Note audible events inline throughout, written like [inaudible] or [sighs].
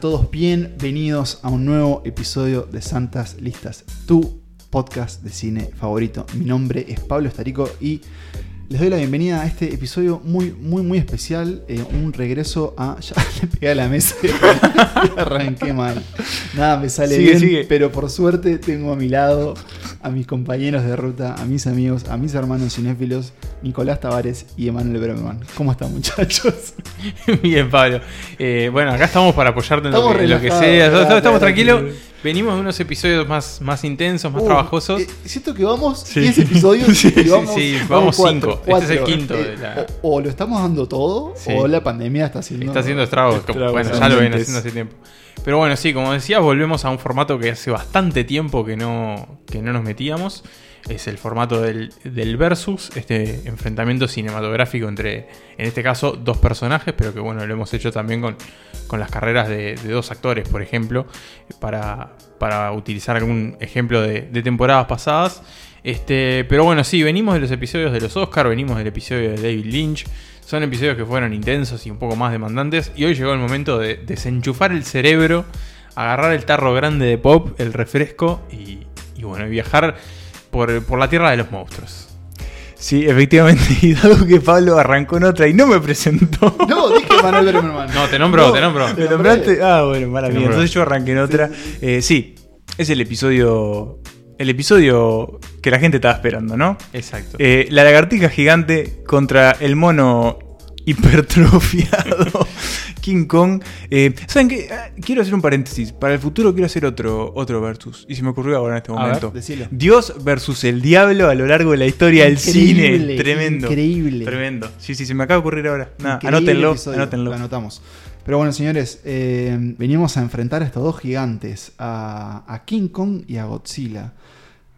Todos bienvenidos a un nuevo episodio de Santas Listas, tu podcast de cine favorito. Mi nombre es Pablo Estarico y les doy la bienvenida a este episodio muy, muy, muy especial. eh, un regreso a. [laughs] Ya le pegué a la mesa. [laughs] Arranqué mal. Nada, me sale Sigue, bien. sigue. Pero por suerte tengo a mi lado a mis compañeros de ruta, a mis amigos, a mis hermanos cinéfilos, Nicolás Tavares y Emanuel Bremerman. ¿Cómo están, muchachos? [laughs] Bien, Pablo. Eh, bueno, acá estamos para apoyarte en lo que, lo que sea. Estamos, tranquilos. Venimos de unos episodios más, más intensos, más Uh, trabajosos. eh, siento que vamos Sí. 10 episodios [laughs] Sí, y vamos, sí, vamos cuatro, cinco. Este es el quinto de la- o, o lo estamos dando todo Sí. o la pandemia está haciendo. Está haciendo estragos. como- Estragos bueno, ya lo ven haciendo hace tiempo. Pero bueno, sí, como decías, volvemos a un formato que hace bastante tiempo que no, que no nos metíamos. Es el formato del, del versus, este enfrentamiento cinematográfico entre, en este caso, dos personajes, pero que bueno, lo hemos hecho también con, con las carreras de, dos actores, por ejemplo, para, para utilizar algún ejemplo de, temporadas pasadas. Este, pero bueno, sí, venimos de los episodios de los Oscar, venimos del episodio de David Lynch. Son episodios que fueron intensos y un poco más demandantes. Y hoy llegó el momento de desenchufar el cerebro, agarrar el tarro grande de pop, el refresco y, y bueno, viajar por, por la tierra de los monstruos. Sí, efectivamente. [laughs] Y dado que Pablo arrancó en otra y no me presentó. No, dije Manuel Bremerman. No, te nombro, No. te nombro. ¿Me nombraste? Ah, bueno, Te nombré. Entonces yo arranqué en otra. Eh, sí, es el episodio. El episodio que la gente estaba esperando, ¿no? Exacto. Eh, la lagartija gigante contra el mono hipertrofiado [laughs] King Kong. Eh, ¿Saben qué? Ah, Quiero hacer un paréntesis. Para el futuro quiero hacer otro, otro versus. Y se me ocurrió ahora en este ver, momento. Dios versus el diablo a lo largo de la historia del cine. Tremendo. increíble. Tremendo. Sí, sí, se me acaba de ocurrir ahora. Nada, anótenlo. Lo anotamos. Pero bueno, señores, eh, venimos a enfrentar a estos dos gigantes, a, a King Kong y a Godzilla.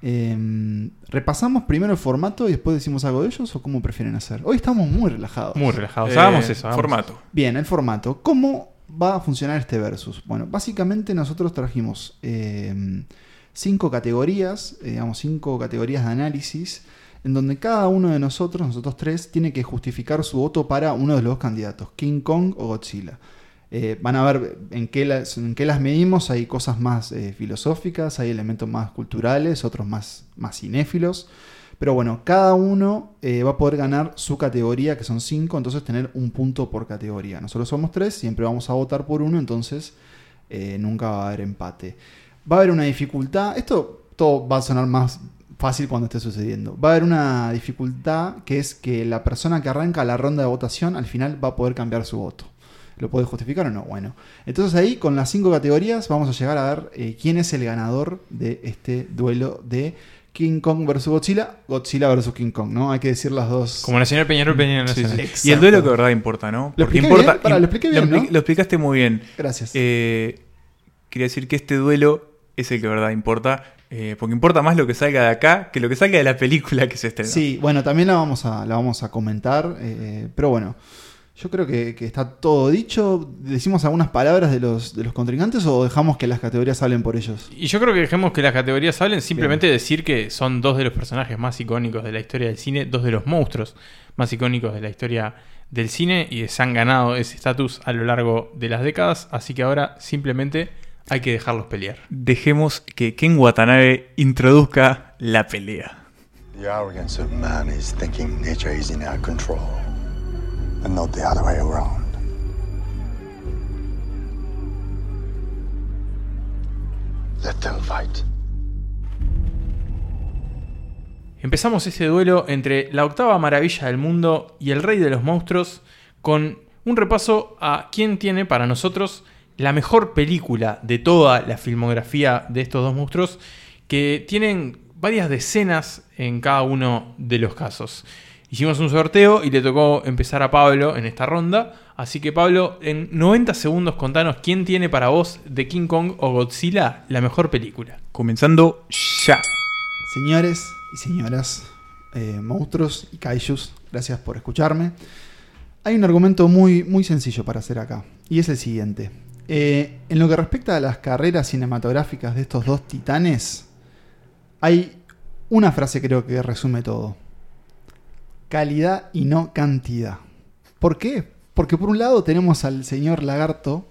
Eh, ¿Repasamos primero el formato y después decimos algo de ellos o cómo prefieren hacer? Hoy estamos muy relajados. Muy relajados. Eh, hagamos eso. hagamos Formato. Bien, el formato. ¿Cómo va a funcionar este versus? Bueno, básicamente nosotros trajimos eh, cinco categorías, eh, digamos, cinco categorías de análisis, en donde cada uno de nosotros, nosotros tres, tiene que justificar su voto para uno de los dos candidatos, King Kong o Godzilla. Eh, van a ver en qué, las, en qué las medimos, hay cosas más eh, filosóficas, hay elementos más culturales, otros más, más cinéfilos. Pero bueno, cada uno eh, va a poder ganar su categoría, que son cinco, entonces tener un punto por categoría. Nosotros somos tres, siempre vamos a votar por uno, entonces nunca va a haber empate. Va a haber una dificultad, esto todo va a sonar más fácil cuando esté sucediendo. Va a haber una dificultad que es que la persona que arranca la ronda de votación al final va a poder cambiar su voto. ¿Lo puede justificar o no? Bueno. Entonces ahí con las cinco categorías vamos a llegar a ver eh, quién es el ganador de este duelo de King Kong versus Godzilla, Godzilla versus King Kong, ¿no? Hay que decir las dos. Como Nacional Peñarol, Peñarol Sí, sí. Nacional. Exacto. Y el duelo que de verdad importa, ¿no? ¿Lo expliqué importa. bien? Lo expliqué bien, lo explicaste muy bien. Gracias. Eh, quería decir que este duelo es el que de verdad importa. eh, porque importa más lo que salga de acá que lo que salga de la película que se estrena. Sí, bueno, también la vamos a, la vamos a comentar, eh, pero bueno, yo creo que, que está todo dicho. ¿Decimos algunas palabras de los, de los contrincantes o dejamos que las categorías hablen por ellos? Y yo creo que dejemos que las categorías hablen, simplemente decir que son dos de los personajes más icónicos de la historia del cine, dos de los monstruos más icónicos de la historia del cine y se han ganado ese estatus a lo largo de las décadas, así que ahora simplemente hay que dejarlos pelear. Dejemos que Ken Watanabe introduzca la pelea. The arrogance of man is thinking nature is in our control, and not the other way around. Let them fight. Empezamos ese duelo entre la octava maravilla del mundo y el rey de los monstruos con un repaso a quién tiene para nosotros la mejor película de toda la filmografía de estos dos monstruos que tienen varias decenas en cada uno de los casos. Hicimos un sorteo y le tocó empezar a Pablo en esta ronda. Así que Pablo, en 90 segundos contanos quién tiene para vos de King Kong o Godzilla la mejor película. Comenzando ya. Señores y señoras, eh, monstruos y kaijus, gracias por escucharme. Hay un argumento muy, muy sencillo para hacer acá, y es el siguiente. Eh, en lo que respecta a las carreras cinematográficas de estos dos titanes, hay una frase creo que resume todo. Calidad y no cantidad. ¿Por qué? Porque por un lado tenemos al señor Lagarto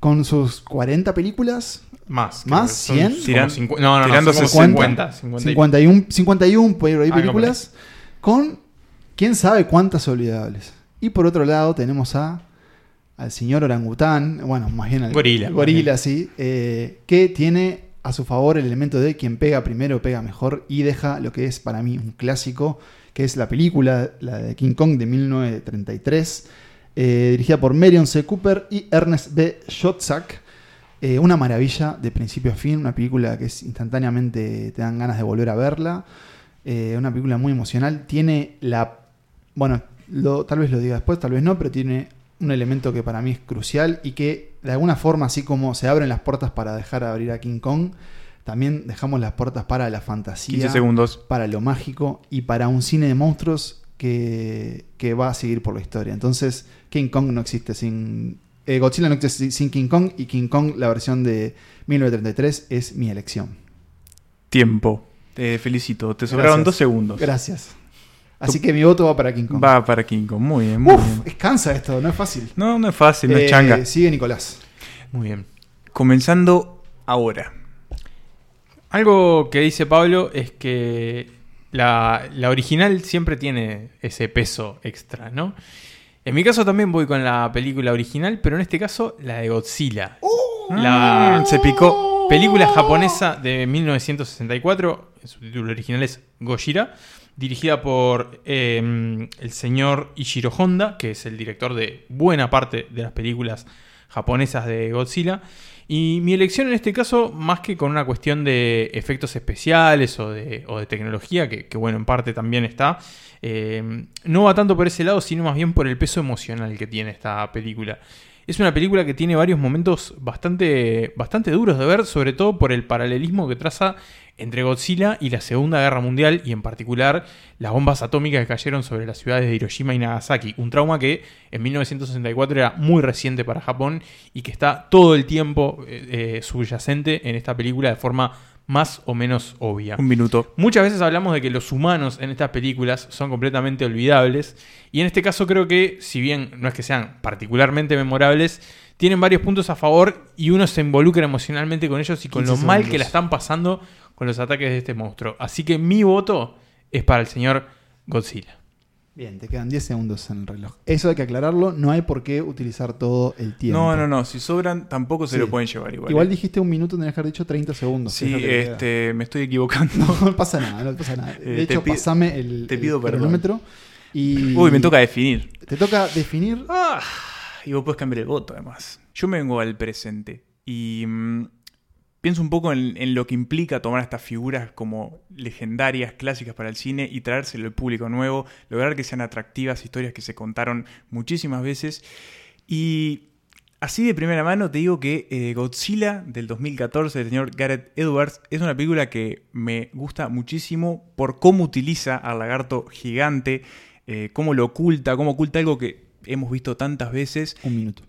con sus 40 películas, Más. ¿Más? que son ¿100? como Tiran- no, no, no, tirando son como 50, 50. 50 y- 51, 51 por ahí Algo películas, con quién sabe cuántas olvidables. Y por otro lado tenemos a al señor orangután, bueno, más bien al Gorila, gorila sí, eh, que tiene a su favor el elemento de quien pega primero pega mejor y deja lo que es para mí un clásico, que es la película, la de King Kong de 1933, eh, dirigida por Marion C. Cooper y Ernest B. Schotzak. Eh, una maravilla de principio a fin, una película que instantáneamente te dan ganas de volver a verla. Eh, una película muy emocional. Tiene la. Bueno, lo- tal vez lo diga después, tal vez no, pero tiene un elemento que para mí es crucial y que de alguna forma, así como se abren las puertas para dejar abrir a King Kong, también dejamos las puertas para la fantasía, 15 segundos. para lo mágico y para un cine de monstruos que, que va a seguir por la historia. Entonces, King Kong no existe sin. eh, Godzilla no existe sin King Kong y King Kong, la versión de 1933, es mi elección. Tiempo. Te felicito. Te sobraron Gracias. dos segundos. Gracias. Así que mi voto va para King Kong. Va para King Kong. Muy bien, muy Uf, bien. es cansa esto, no es fácil. No, no es fácil, no Eh, es changa. Sigue Nicolás. Muy bien. Comenzando ahora. Algo que dice Pablo es que la, la original siempre tiene ese peso extra, ¿no? En mi caso también voy con la película original, pero en este caso la de Godzilla. La Mm, se picó. película japonesa de 1964, su título original es Gojira, dirigida por eh, el señor Ishiro Honda, que es el director de buena parte de las películas japonesas de Godzilla. Y mi elección en este caso, más que con una cuestión de efectos especiales o de, tecnología, que, que, bueno, en parte también está, eh, no va tanto por ese lado, sino más bien por el peso emocional que tiene esta película. Es una película que tiene varios momentos bastante, bastante duros de ver, sobre todo por el paralelismo que traza entre Godzilla y la Segunda Guerra Mundial y en particular las bombas atómicas que cayeron sobre las ciudades de Hiroshima y Nagasaki. Un trauma que en 1964 era muy reciente para Japón y que está todo el tiempo eh, eh, subyacente en esta película de forma más o menos obvia. Un minuto. Muchas veces hablamos de que los humanos en estas películas son completamente olvidables y en este caso creo que si bien no es que sean particularmente memorables, tienen varios puntos a favor y uno se involucra emocionalmente con ellos y con lo 15 mal que la están pasando con los ataques de este monstruo. Así que mi voto es para el señor Godzilla. Bien, te quedan 10 segundos en el reloj. Eso hay que aclararlo, no hay por qué utilizar todo el tiempo. No, no, no. Si sobran, tampoco se Sí. lo pueden llevar igual. Igual ¿eh? dijiste un minuto, tenías que haber dicho 30 segundos. Sí, queda. este, me estoy equivocando. No pasa nada, no pasa nada. Eh, De hecho, pido- pasame el, te pido cronómetro. Y Uy, me toca definir. Te toca definir. Ah, y vos puedes cambiar el voto, además. Yo me vengo al presente y mm, pienso un poco en, en lo que implica tomar estas figuras como legendarias, clásicas para el cine y traérselo al público nuevo, lograr que sean atractivas historias que se contaron muchísimas veces. Y así de primera mano te digo que eh, Godzilla del 2014 del señor Gareth Edwards es una película que me gusta muchísimo por cómo utiliza al lagarto gigante, eh, cómo lo oculta, cómo oculta algo que hemos visto tantas veces Un minuto.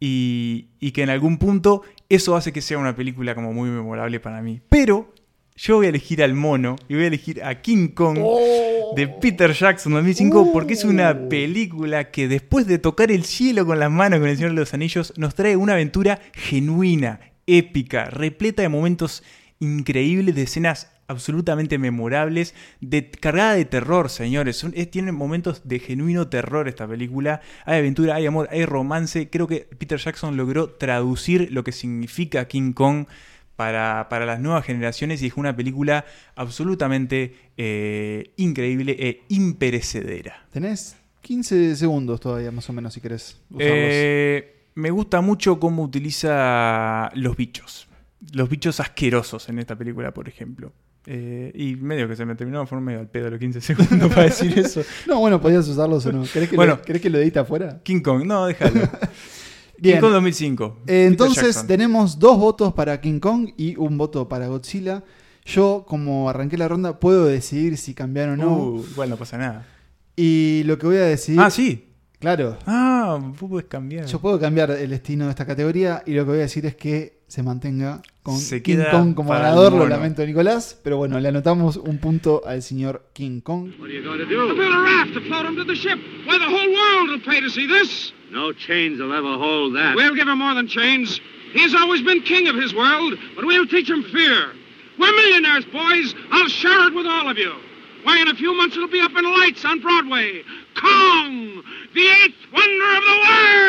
y, y que en algún punto eso hace que sea una película como muy memorable para mí. Pero yo voy a elegir al mono y voy a elegir a King Kong de Peter Jackson 2005 porque es una película que después de tocar el cielo con las manos con el Señor de los Anillos nos trae una aventura genuina, épica, repleta de momentos increíbles, de escenas absolutamente memorables, de, cargada de terror, señores. Son- es- tiene momentos de genuino terror esta película. Hay aventura, hay amor, hay romance. Creo que Peter Jackson logró traducir lo que significa King Kong para, para las nuevas generaciones y es una película absolutamente eh, increíble e imperecedera. Tenés 15 segundos todavía, más o menos, si querés usarlos. Eh, me gusta mucho cómo utiliza los bichos. Los bichos asquerosos en esta película, por ejemplo. Eh, y medio que se me terminó, fue medio al pedo los 15 [laughs] segundos para decir eso. No, bueno, podías usarlos o no. ¿Querés que, Bueno. lo, ¿querés que lo edite afuera? King Kong, no, déjalo. [laughs] Bien. King Kong 2005. Eh, entonces tenemos dos votos para King Kong y un voto para Godzilla. Yo, como arranqué la ronda, puedo decidir si cambiar o no. Uh, igual no pasa nada. Y lo que voy a decidir. Ah, sí. Claro. Ah, vos podés cambiar. Yo puedo cambiar el destino de esta categoría y lo que voy a decir es que se mantenga con Se King Kong como ganador. Lo lamento, Nicolás. Pero bueno, le anotamos un punto al señor King Kong. What are you going to do? build a raft to float him to the ship. Why, the whole world will pay to see this. No chains will ever hold that. We'll give him more than chains. He's always been king of his world, but we'll teach him fear. We're millionaires, boys. I'll share it with all of you. Why, in a few months it'll be up in lights on Broadway. Kong, the eighth wonder of the world!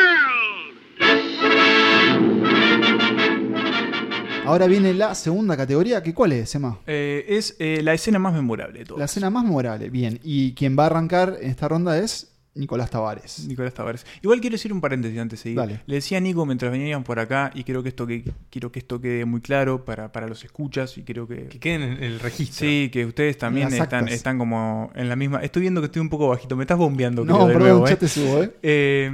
Ahora viene la segunda categoría. que ¿Cuál es, Emma? Eh, es eh, la escena más memorable de todas. La escena más memorable. Bien. Y quien va a arrancar en esta ronda es Nicolás Tavares. Nicolás Tavares. Igual quiero decir un paréntesis antes de seguir. Dale. Le decía a Nico mientras venían por acá y creo que esto que quiero que esto quede muy claro para, para los escuchas y creo que, Que queden en el registro. sí, que ustedes también están, están como en la misma. Estoy viendo que estoy un poco bajito. Me estás bombeando. No, creo, de perdón, nuevo, ya ¿eh? te subo, ¿eh? Eh,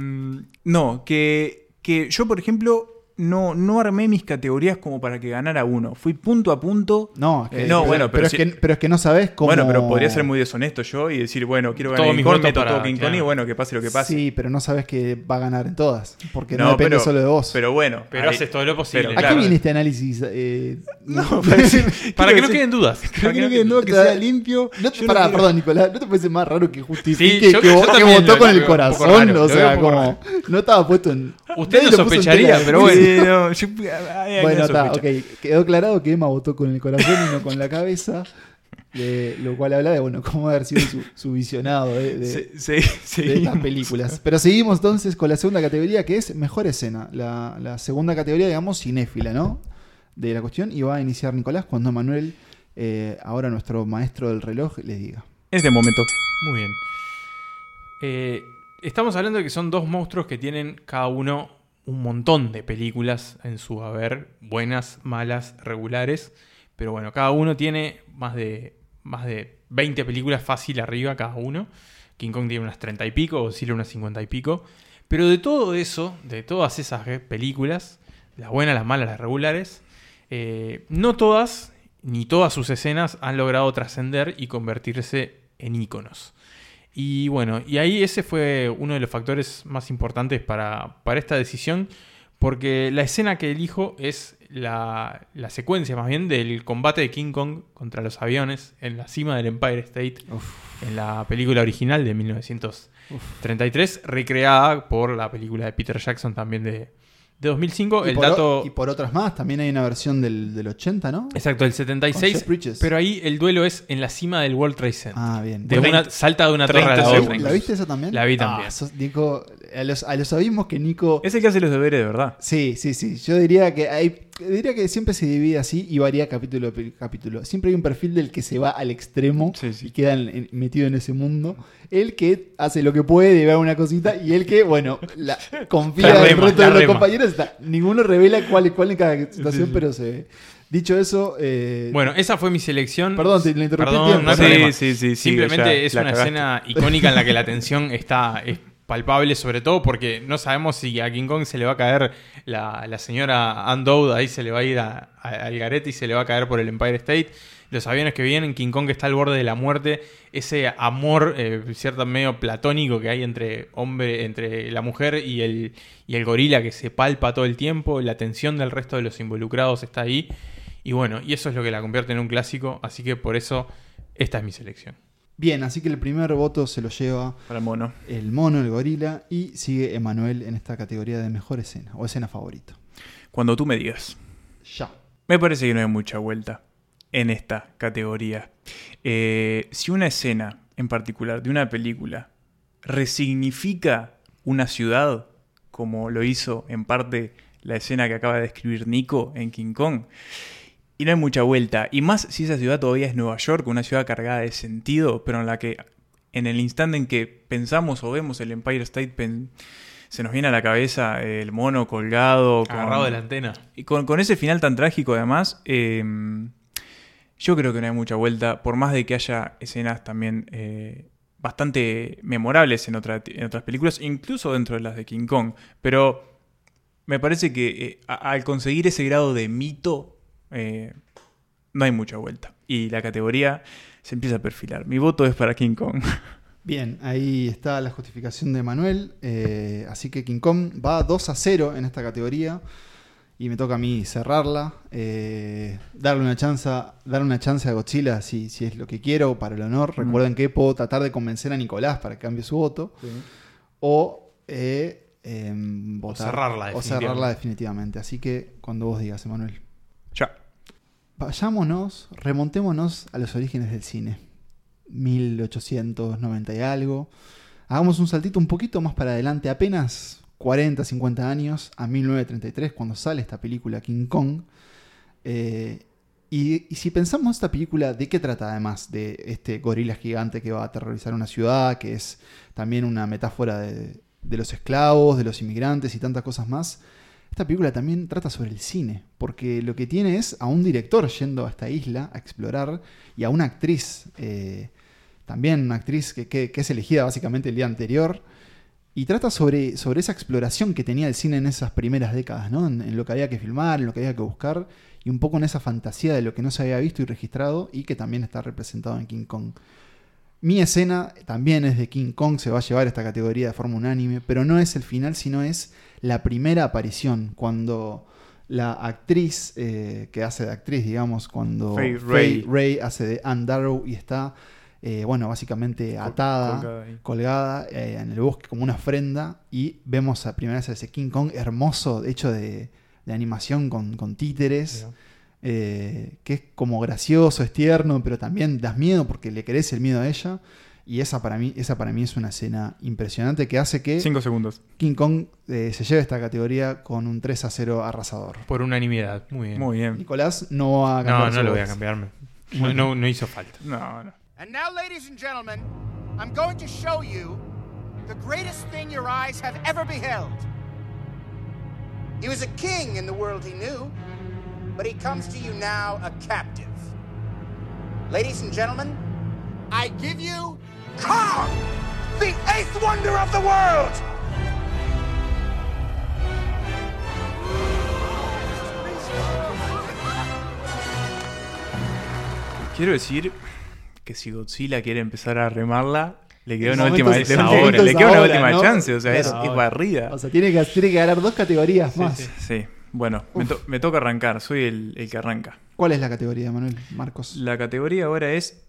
no, que, que yo, por ejemplo, no, no armé mis categorías como para que ganara uno. Fui punto a punto. No, es que, Eh, no, pero, bueno, pero es si- que, pero es que no sabes cómo. Bueno, pero podría ser muy deshonesto yo y decir, bueno, quiero ganar King Kong, meto para- todo King Kong y bueno, que pase lo que pase. Sí, pero no sabes que va a ganar en todas. Porque no, No, depende pero- solo de vos. Pero bueno, Pero haces todo lo posible. pero, ¿A qué viene este análisis? Eh, No, [laughs] [laughs] para, decir- Para quiero que no queden dudas. Para que no quede duda que sea limpio. No te, pará, perdón, Nicolás, ¿no te parece más raro que justifique que, votó con el corazón? o sea, como. No estaba puesto en. Usted lo sospecharía, pero bueno. Sí, no, yo- hay alguna Bueno, está, ok. Quedó aclarado que Emma votó con el corazón y no con la cabeza. de- lo cual habla de bueno cómo haber sido su, su visionado de, de- Sí, sí, de seguimos. estas películas. Pero seguimos entonces con la segunda categoría que es mejor escena. La, la segunda categoría, digamos, cinéfila, ¿no? De la cuestión. Y va a iniciar Nicolás cuando Manuel, eh, ahora nuestro maestro del reloj, le diga. En este momento. Muy bien. Eh, estamos hablando de que son dos monstruos que tienen cada uno un montón de películas en su haber, buenas, malas, regulares. Pero bueno, cada uno tiene más de, más de 20 películas fácil arriba cada uno. King Kong tiene unas 30 y pico, Godzilla unas 50 y pico. Pero de todo eso, de todas esas películas, las buenas, las malas, las regulares, eh, no todas, ni todas sus escenas han logrado trascender y convertirse en íconos. Y bueno, y ahí ese fue uno de los factores más importantes para, para esta decisión, porque la escena que elijo es la, la secuencia más bien del combate de King Kong contra los aviones en la cima del Empire State, en la película original de 1933, recreada por la película de Peter Jackson también de, de 2005. Y El o- dato... y por otras más, también hay una versión del, del 80, ¿no? Exacto, el Con 76. Jeff Bridges. Pero ahí el duelo es en la cima del World Trade Center. Ah, bien. de una, salta de una torre a la 30 otra. ¿La viste esa también? La vi Ah, también. sos- Nico, a los, a los abismos que Nico... Es el que hace los deberes de verdad. Sí, sí, sí. Yo diría que hay, diría que siempre se divide así y varía capítulo a capítulo. Siempre hay un perfil del que se va al extremo Sí, sí. y queda en- en- metido en ese mundo. El que hace lo que puede y ve una cosita y el que, bueno, la, [laughs] confía La en el resto la de los rema. compañeros. Está, ninguno revela cuál es cuál en cada situación, pero se ve. Dicho eso, eh, Bueno, esa fue mi selección. Perdón, te- le interrumpí el Perdón, tiempo. no hay Sí, problema. sí, sí, sí, Simplemente ya es la una cagaste. escena icónica en la que la tensión está es palpable, sobre todo porque no sabemos si a King Kong se le va a caer la, la señora Ann Dowd, ahí se le va a ir a- al garete y se le va a caer por el Empire State. Los aviones que vienen, King Kong está al borde de la muerte, ese amor eh, cierto medio platónico que hay entre hombre, entre la mujer y el, y el gorila que se palpa todo el tiempo, la tensión del resto de los involucrados está ahí. Y bueno, y eso es lo que la convierte en un clásico, así que por eso esta es mi selección. Bien, así que el primer voto se lo lleva Para el mono. el mono, el gorila y sigue Emanuel en esta categoría de mejor escena o escena favorita. Cuando tú me digas. Ya. Me parece que no hay mucha vuelta en esta categoría. Eh, si una escena en particular de una película resignifica una ciudad, como lo hizo en parte la escena que acaba de describir Nico en King Kong, y no hay mucha vuelta, y más si esa ciudad todavía es Nueva York, una ciudad cargada de sentido, pero en la que en el instante en que pensamos o vemos el Empire State pen- se nos viene a la cabeza el mono colgado, con- Agarrado de la antena. y con, con ese final tan trágico, además, eh, yo creo que no hay mucha vuelta, por más de que haya escenas también eh, bastante memorables en, otra- en otras películas, incluso dentro de las de King Kong. Pero me parece que eh, a- al conseguir ese grado de mito, eh, no hay mucha vuelta. Y la categoría se empieza a perfilar. Mi voto es para King Kong. [laughs] Bien, ahí está la justificación de Manuel. eh, así que King Kong va 2 a 0 en esta categoría. y me toca a mí cerrarla, eh, darle una chance, darle una chance a Godzilla si, si es lo que quiero para el honor. Mm. Recuerden que puedo tratar de convencer a Nicolás para que cambie su voto o eh, em, votar cerrarla o definitivamente. cerrarla definitivamente. Así que cuando vos digas, Emanuel. Vayámonos, remontémonos a los orígenes del cine. 1890 y algo. Hagamos un saltito un poquito más para adelante, apenas 40, 50 años, a 1933, cuando sale esta película King Kong. Eh, y, si pensamos esta película, ¿de qué trata además de este gorila gigante que va a aterrorizar una ciudad, que es también una metáfora de los esclavos, de los inmigrantes y tantas cosas más? Esta película también trata sobre el cine, porque lo que tiene es a un director yendo a esta isla a explorar y a una actriz, eh, también una actriz que, es elegida básicamente el día anterior, y trata sobre, sobre esa exploración que tenía el cine en esas primeras décadas, ¿no? en, en lo que había que filmar, en lo que había que buscar, y un poco en esa fantasía de lo que no se había visto y registrado y que también está representado en King Kong. Mi escena también es de King Kong, se va a llevar esta categoría de forma unánime, pero no es el final, sino es la primera aparición, cuando la actriz eh, que hace de actriz, digamos, cuando Faye Ray. Ray hace de Anne Darrow y está, eh, bueno, básicamente atada, colgada eh, en el bosque como una ofrenda y vemos a primera vez a ese King Kong hermoso, hecho de, de animación con, con títeres. Eh, que es como gracioso, es tierno, pero también das miedo porque le querés el miedo a ella. Y esa para mí, esa para mí es una escena impresionante que hace que Cinco segundos. King Kong eh, se lleve esta categoría con un 3 a 0 arrasador. Por unanimidad. Muy bien. Muy bien. Nicolás no va a No, cambiar no su lo voy a voz. cambiar. No, no, no hizo falta. No, no. And now, ladies and gentlemen, I'm going to show you the greatest thing your eyes have ever beheld. He was a king in the world he knew, but he comes to you now a captive. Ladies and gentlemen, I give you Kong, the eighth wonder of the world! Quiero decir que si Godzilla quiere empezar a remarla, le queda una última, es le- ahora. le queda una ahora, última ¿no? chance. O sea, es, barrida. O sea, tiene que, tiene que ganar dos categorías más. Sí, bueno, me, to- me toca arrancar, soy el, el que arranca. ¿Cuál es la categoría, Manuel? Marcos. La categoría ahora es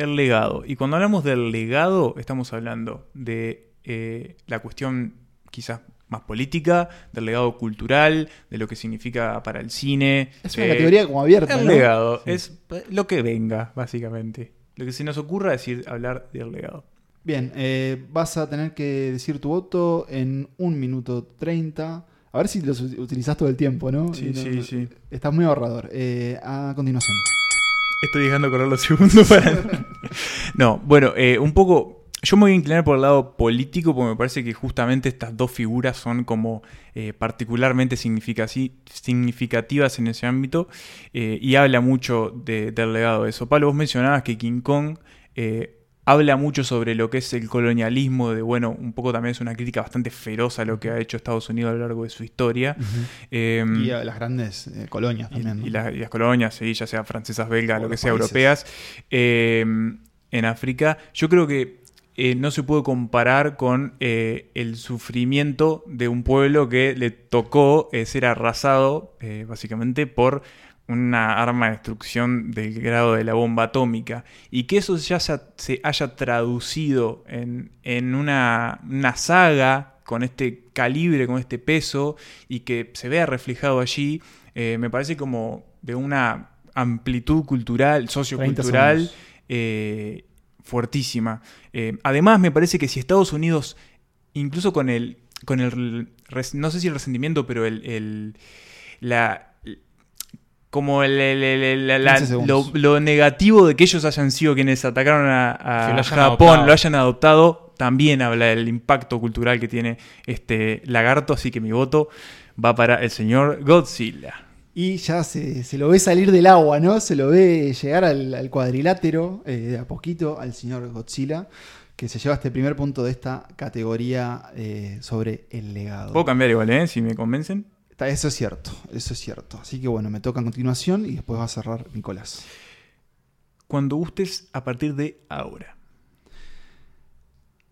el legado. Y cuando hablamos del legado, estamos hablando de eh, la cuestión quizás más política, del legado cultural, de lo que significa para el cine. Es una eh, categoría como abierta. El ¿no? legado es lo que venga, básicamente. Lo que se nos ocurra decir hablar del legado. Bien, eh, vas a tener que decir tu voto en un minuto 30. A ver si los utilizás todo el tiempo, ¿no? Sí, no- sí, sí. Estás muy ahorrador. Eh, a continuación. Estoy dejando correr los segundos para. [laughs] no, bueno, eh, un poco. Yo me voy a inclinar por el lado político porque me parece que justamente estas dos figuras son como eh, particularmente significativas en ese ámbito eh, y habla mucho de- del legado de eso. Pablo, vos mencionabas que King Kong eh, habla mucho sobre lo que es el colonialismo, de bueno, un poco también es una crítica bastante feroz a lo que ha hecho Estados Unidos a lo largo de su historia. Eh, Y a las grandes eh, colonias y, también. ¿no? y las, y las colonias, sí, ya sea francesas, belgas, O lo que sea, países. europeas, eh, en África. Yo creo que eh, no se puede comparar con eh, el sufrimiento de un pueblo que le tocó ser arrasado básicamente por una arma de destrucción del grado de la bomba atómica y que eso ya se, se haya traducido en, en una, una saga con este calibre, con este peso y que se vea reflejado allí, eh, me parece como de una amplitud cultural, 30 sociocultural eh, fuertísima. Eh, además, me parece que si Estados Unidos, incluso con el, con el, no sé si el resentimiento, pero el, el- la, como el, el- el- el- la- la- 15 lo, negativo de que ellos hayan sido quienes atacaron a, lo Japón, adoptado. lo hayan adoptado, también habla del impacto cultural que tiene este lagarto, así que mi voto va para el señor Godzilla. Y ya se, se lo ve salir del agua, ¿no? Se lo ve llegar al, al cuadrilátero eh, de a poquito al señor Godzilla, que se lleva este primer punto de esta categoría eh, sobre el legado. Puedo cambiar igual, ¿eh? Si me convencen. Está- Eso es cierto, eso es cierto. Así que bueno, me toca a continuación y después va a cerrar Nicolás. Cuando gustes a partir de ahora.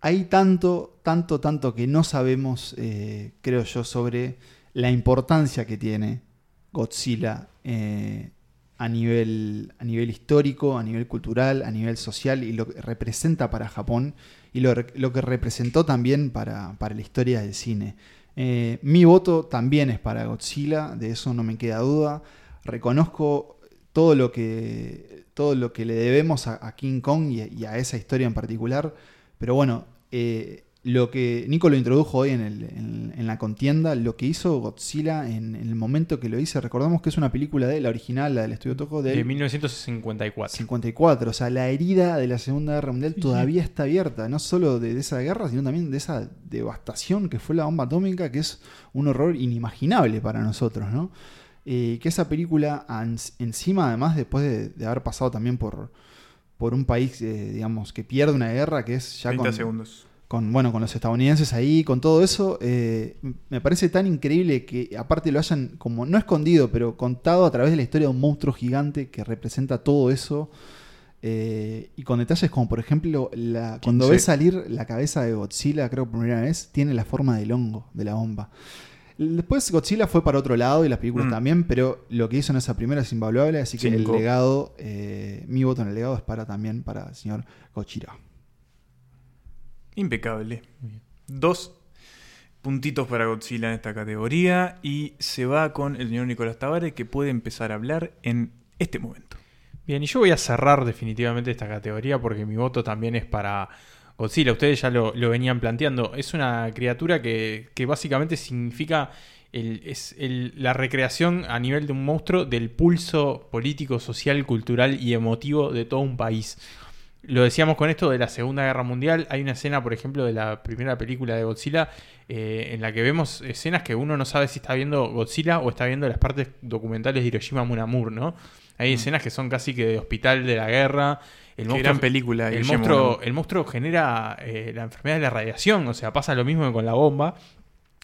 Hay tanto, tanto, tanto que no sabemos, eh, creo yo, sobre la importancia que tiene Godzilla eh, a, nivel, a nivel histórico, a nivel cultural, a nivel social y lo que representa para Japón y lo, lo que representó también para, para la historia del cine. Eh, mi voto también es para Godzilla, de eso no me queda duda. Reconozco todo lo que, todo lo que le debemos a, King Kong y, a- y a esa historia en particular, pero bueno, eh, lo que Nico lo introdujo hoy en, el- en- en la contienda, lo que hizo Godzilla en, en el momento que lo hice, recordamos que es una película de la original, la del estudio Toho, De del 1954. 54. O sea, la herida de la Segunda Guerra Mundial todavía está abierta, no solo de, de esa guerra, sino también de esa devastación que fue la bomba atómica, que es un horror inimaginable para nosotros, ¿no? Eh, que esa película, encima, además, después de, de haber pasado también por, por un país, eh, digamos, que pierde una guerra, que es ya 30 con, segundos. Con, bueno, con los estadounidenses ahí, con todo eso, eh, me parece tan increíble que aparte lo hayan como no escondido, pero contado a través de la historia de un monstruo gigante que representa todo eso. eh, y con detalles como por ejemplo la, cuando 15. ves salir la cabeza de Godzilla, creo por primera vez, tiene la forma del hongo de la bomba. Después Godzilla fue para otro lado y las películas Mm. también, pero lo que hizo en esa primera es invaluable, así que Cinco. el legado, eh, mi voto en el legado es para también para el señor Godzilla. Impecable. Dos puntitos para Godzilla en esta categoría y se va con el señor Nicolás Tavares que puede empezar a hablar en este momento. Bien, y yo voy a cerrar definitivamente esta categoría porque mi voto también es para Godzilla. Ustedes ya lo, lo venían planteando. Es una criatura que, que básicamente significa el- es el- la recreación a nivel de un monstruo del pulso político, social, cultural y emotivo de todo un país. Lo decíamos con esto de la Segunda Guerra Mundial. Hay una escena, por ejemplo, de la primera película de Godzilla eh, en la que vemos escenas que uno no sabe si está viendo Godzilla o está viendo las partes documentales de Hiroshima Munamur, ¿no? Hay escenas que son casi que de hospital de la guerra. El Qué gran el película, Guillermo monstruo, el monstruo genera eh, la enfermedad de la radiación, o sea, pasa lo mismo que con la bomba.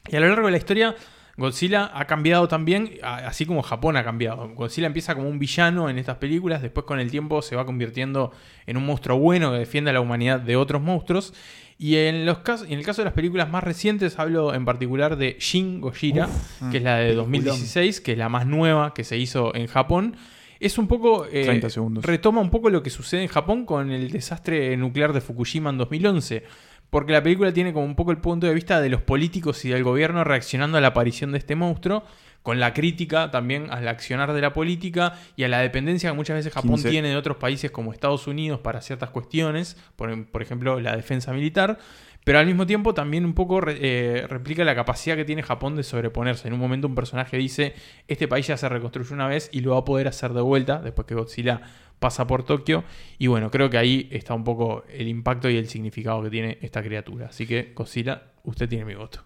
Y a lo largo de la historia, Godzilla ha cambiado también, así como Japón ha cambiado. Godzilla empieza como un villano en estas películas, después con el tiempo se va convirtiendo en un monstruo bueno que defiende a la humanidad de otros monstruos. Y en, los casos, en el caso de las películas más recientes, hablo en particular de Shin Gojira, que es la de peliculón. 2016, que es la más nueva que se hizo en Japón. Es un poco. eh, 30 segundos. Retoma un poco lo que sucede en Japón con el desastre nuclear de Fukushima en 2011. Porque la película tiene como un poco el punto de vista de los políticos y del gobierno reaccionando a la aparición de este monstruo, con la crítica también al accionar de la política y a la dependencia que muchas veces Japón 15. tiene de otros países como Estados Unidos para ciertas cuestiones, por, por ejemplo la defensa militar, pero al mismo tiempo también un poco eh, replica la capacidad que tiene Japón de sobreponerse. En un momento un personaje dice, este país ya se reconstruyó una vez y lo va a poder hacer de vuelta después que Godzilla pasa por Tokio. Y bueno, creo que ahí está un poco el impacto y el significado que tiene esta criatura. Así que Godzilla, usted tiene mi voto.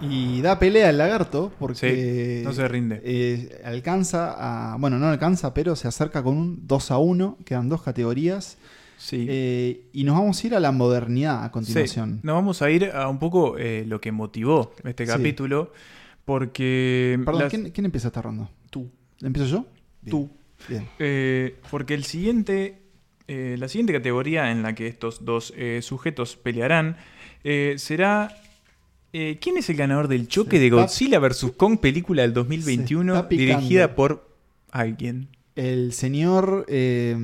Y da pelea al lagarto porque Sí, no se rinde. eh, alcanza a. Bueno, no alcanza, pero se acerca con un 2 a 1. Quedan dos categorías. Sí. Eh, y nos vamos a ir a la modernidad a Sí. continuación. Nos vamos a ir a un poco eh, lo que motivó este Sí. capítulo. Porque. Perdón, las- ¿quién, quién empieza esta ronda? Tú. ¿Empiezo yo? Bien, Tú. Bien. Porque el siguiente, la siguiente categoría en la que estos dos sujetos pelearán será eh, ¿quién es el ganador del choque Se de Godzilla vs Kong película del Se 2021 está picando. dirigida por alguien? El señor. eh,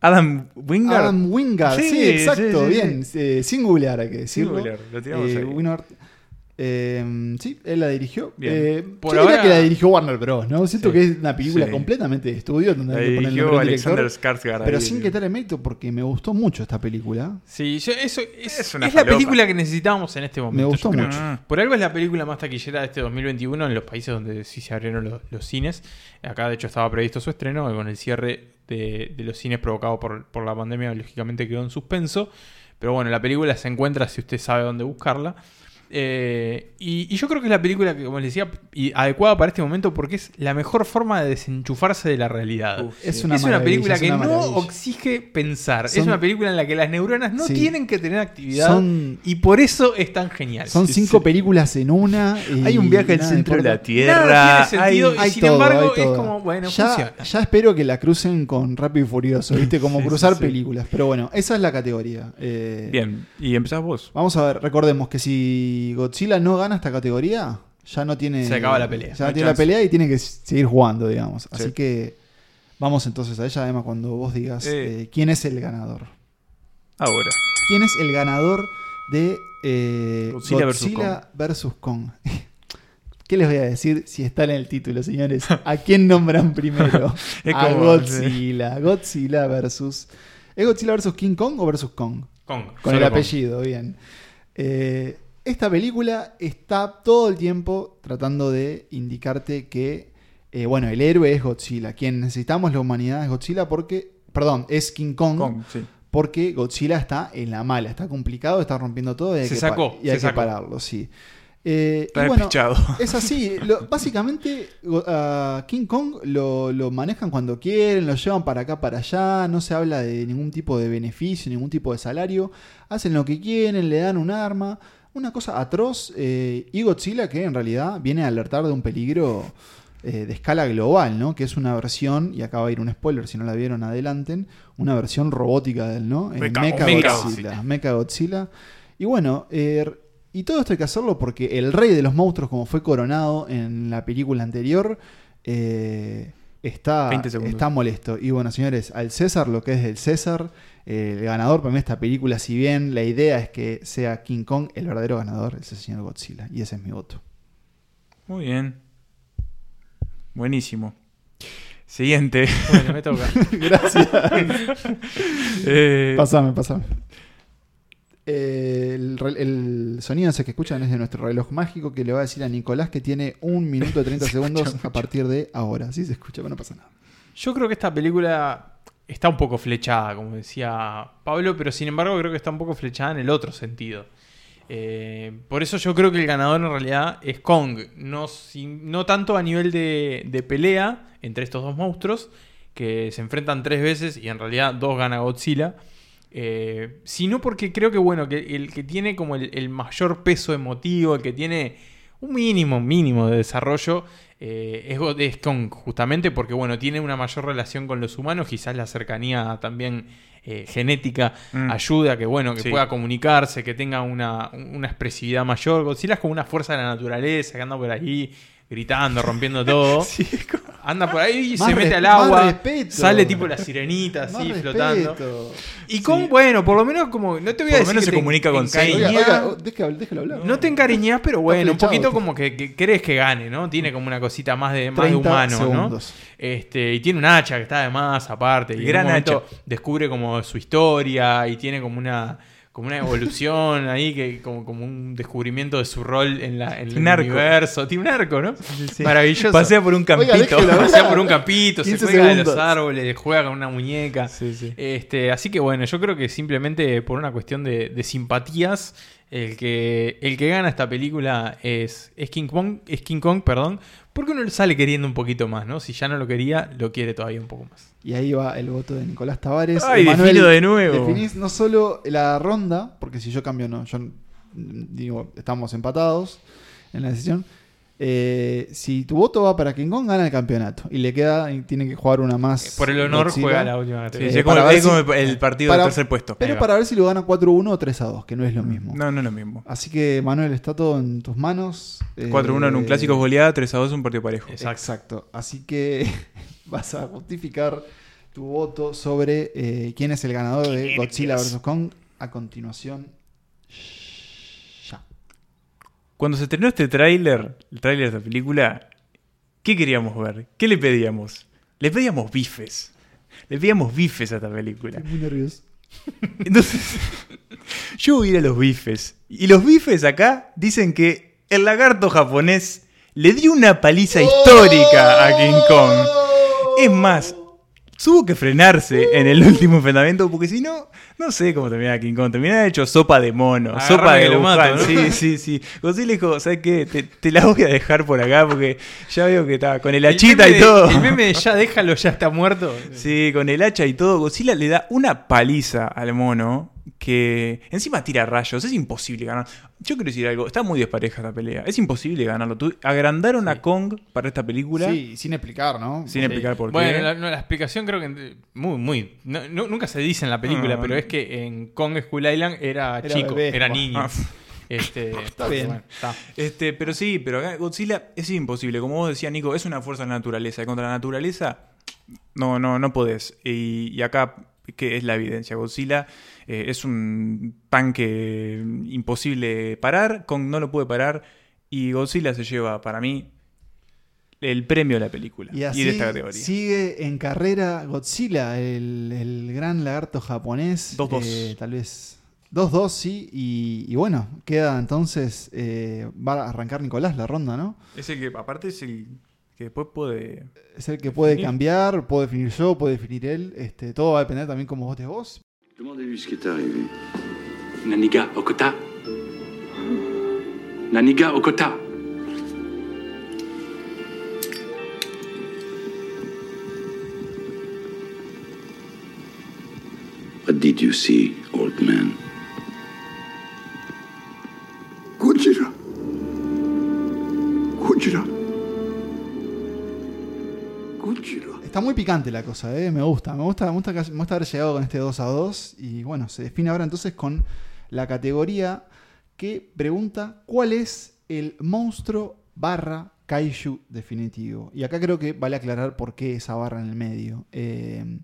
Adam Wingard. Adam Wingard. Sí, Sí, exacto. sí, sí, bien. eh, sin googlear, hay que decirlo. googlear, lo tiramos Eh, ahí. Wingard, eh, sí, él la dirigió. Eh, Por yo diría ahora- que la dirigió Warner Bros. ¿no? Siento Sí. que es una película Sí. completamente de estudio donde La hay que ponerle dirigió director, Alexander Skarsgård. Pero ahí. sin quitarle mérito porque me gustó mucho esta película. Sí, yo- eso es, Es una es la película que necesitábamos en este momento. Me gustó mucho. Ah. Por algo es la película más taquillera de este 2021 en los países donde sí se abrieron los, los cines. Acá, de hecho, estaba previsto su estreno. Con el cierre de, de los cines provocado por, por la pandemia, lógicamente quedó en suspenso. Pero bueno, la película se encuentra si usted sabe dónde buscarla. Eh, y, y yo creo que es la película que, como les decía, y adecuada para este momento porque es la mejor forma de desenchufarse de la realidad. Uf, Es sí. una, es una maravilla, película es que no exige pensar. es una película en la que las neuronas no Sí. tienen que tener actividad. Son- y por eso es tan genial. Son cinco sí. películas en una. y Hay un viaje al centro de la Tierra. Nada tiene sentido hay- y sin embargo es como, bueno, ya, funciona. ya espero que la crucen con Rápido y Furioso, ¿viste? Como Sí, cruzar sí. películas. Pero bueno, esa es la categoría. Eh, Bien, y empezás vos. Vamos a ver, recordemos que si Godzilla no gana esta categoría, ya no tiene. Se acaba la pelea. Ya No tiene la pelea y tiene que seguir jugando, digamos. Así Sí. que vamos entonces a ella, además, cuando vos digas Eh. eh, quién es el ganador. Ahora. ¿Quién es el ganador de eh, Godzilla Godzilla, versus vs. Kong? [laughs] ¿Qué les voy a decir si está en el título, señores? ¿A quién nombran primero? [laughs] Es a como- Godzilla. Godzilla versus. ¿Es Godzilla versus King Kong o versus Kong? Con, Con el apellido, bien. Eh, esta película está todo el tiempo tratando de indicarte que, eh, bueno, el héroe es Godzilla. Quien necesitamos la humanidad es Godzilla porque, perdón, es King Kong, Kong, sí. porque Godzilla está en la mala, está complicado, está rompiendo todo y hay Se que, sacó, y hay se que sacó. pararlo, sí. Eh, Está y bueno, despechado. [laughs] es así. lo- básicamente, go- a King Kong lo, lo manejan cuando quieren, lo llevan para acá, para allá. No se habla de ningún tipo de beneficio, ningún tipo de salario. Hacen lo que quieren, le dan un arma. Una cosa atroz. eh, y Godzilla, que en realidad viene a alertar de un peligro eh, de escala global, ¿no? Que es una versión, y acá va a ir un spoiler si no la vieron, adelanten. Una versión robótica del, ¿no? En Mecha- Mecha Mecha Godzilla. Mecha Godzilla. Y bueno, eh, y todo esto hay que hacerlo porque el rey de los monstruos, como fue coronado en la película anterior, eh, está, 20 segundos. está molesto. Y bueno, señores, al César lo que es del César, eh, el ganador para mí de esta película, si bien la idea es que sea King Kong, el verdadero ganador es el señor Godzilla. Y ese es mi voto. Muy bien. Buenísimo. Siguiente. Bueno, me toca. [laughs] Gracias. [laughs] Eh, pasame, pasame. Eh, el, el sonido ese que escuchan es de nuestro reloj mágico que le va a decir a Nicolás que tiene un minuto 30 [laughs] segundos a partir de ahora. Sí se escucha, pero no pasa nada. Yo creo que esta película está un poco flechada, como decía Pablo, pero sin embargo creo que está un poco flechada en el otro sentido. Eh, por eso yo creo que el ganador en realidad es Kong, no, sin- no tanto a nivel de, de pelea entre estos dos monstruos, que se enfrentan tres veces y en realidad dos gana Godzilla, eh, sino porque creo que bueno, que el que tiene como el, el mayor peso emotivo, el que tiene un mínimo, mínimo de desarrollo, eh, es, justamente porque bueno, tiene una mayor relación con los humanos, quizás la cercanía también eh, genética Mm. ayuda a que bueno, que Sí. pueda comunicarse, que tenga una, una expresividad mayor. Godzilla es como una fuerza de la naturaleza que anda por ahí gritando, rompiendo todo. [laughs] Anda por ahí y Más se mete al agua, respeto. sale tipo la sirenita Más así respeto. flotando. Y con, bueno, por lo menos como, no te voy a Por lo decir menos que se te comunica con encariñás, Oiga, oiga, déjalo, déjalo hablar. no te encariñas, pero bueno, un poquito como que, que crees que gane, ¿no? Tiene como una cosita más de, más de 30 humano, segundos. ¿no? Este, y tiene un hacha que está de más aparte. Y Gran en un momento hacha. descubre como su historia y tiene como una como una evolución ahí, que como, como un descubrimiento de su rol en, la, en el arco. universo. Tiene un arco, ¿no? sí. Maravilloso. Pasea por un campito. [laughs] Pasea por un campito, se 15 cuelga de los segundos. árboles, juega con una muñeca. Sí, sí. Este, así que bueno, yo creo que simplemente por una cuestión de, de simpatías, el que, el que gana esta película es, es King Kong, es King Kong, perdón, porque uno le sale queriendo un poquito más, ¿no? Si ya no lo quería, lo quiere todavía un poco más. Y ahí va el voto de Nicolás Tavares. Ay, defino de nuevo. Definís no solo la ronda, porque si yo cambio, no. Yo digo, estamos empatados en la decisión. Eh, si tu voto va para King Kong, gana el campeonato. Y le queda, y tiene que jugar una más. Por el honor Godzilla. juega la última Sí, Eh, es como, es como el partido para- del tercer puesto. Pero para ver si lo gana 4-1 o 3-2, que no es lo mismo. No, no es lo mismo. Así que, Manuel, está todo en tus manos. Eh, 4-1 en un clásico es goleada, 3-2 un partido parejo. Exacto. Exacto. Así que [laughs] vas a justificar tu voto sobre eh, quién es el ganador de Godzilla vs. Kong a continuación. Ya. Cuando se estrenó este tráiler, el tráiler de esta película, ¿qué queríamos ver? ¿Qué le pedíamos? Le pedíamos bifes. Le pedíamos bifes a esta película. Estoy muy nervioso. [laughs] Entonces, yo voy a ir a los bifes. Y los bifes acá dicen que el lagarto japonés le dio una paliza histórica a King Kong. Es más, tuvo que frenarse en el último enfrentamiento porque si no, no sé cómo termina King Kong. Terminaba hecho sopa de mono, Agarrame sopa de lo mato, Wuhan. ¿no? Sí, sí, sí. Godzilla dijo, ¿sabes qué? Te, te la voy a dejar por acá porque ya veo que está con el hachita meme y de- todo. El meme de ya déjalo, ya está muerto. Sí, con el hacha y todo. Godzilla le da una paliza al mono que encima tira rayos. Es imposible ganar. Yo quiero decir algo. Está muy despareja esta pelea. Es imposible ganarlo. Tú- agrandaron a Kong para esta película Sí, sin explicar, ¿no? sin explicar por qué. Bueno, la, explicación creo que muy, muy. no- no- nunca se dice en la película, No, pero no. es que en Kong Skull Island era, Era chico, bebé. era niño. Ah. [laughs] Este, [laughs] Está bien. bueno, está. Este, pero sí, pero acá Godzilla es imposible. Como vos decías, Nico, es una fuerza de la naturaleza. Y contra la naturaleza, no, no, no podés. Y, y acá, ¿qué es la evidencia? Godzilla eh, es un tanque imposible parar. Kong no lo puede parar. Y Godzilla se lleva, para mí, el premio de la película. Y Y, así de esta categoría. sigue en carrera Godzilla, el, el gran lagarto japonés. 2-2. Eh, tal vez 2-2, sí. Y, y bueno, queda entonces. eh, va a arrancar Nicolás la ronda, ¿no? Es el que, aparte, es el que después puede. Es el que puede cambiar, puedo definir yo, puede definir él. Este, todo va a depender también cómo votes vos. Demandez-lui ce qui est arrivé. Naniga Okota. Naniga Okota. What did you see, old man? Gojira. Gojira. Está muy picante la cosa, ¿eh? me gusta. Me gusta, me gusta, me gusta haber llegado con este 2 a 2. Y bueno, se define ahora entonces con la categoría que pregunta cuál es el monstruo barra kaiju definitivo. Y acá creo que vale aclarar por qué esa barra en el medio. Eh,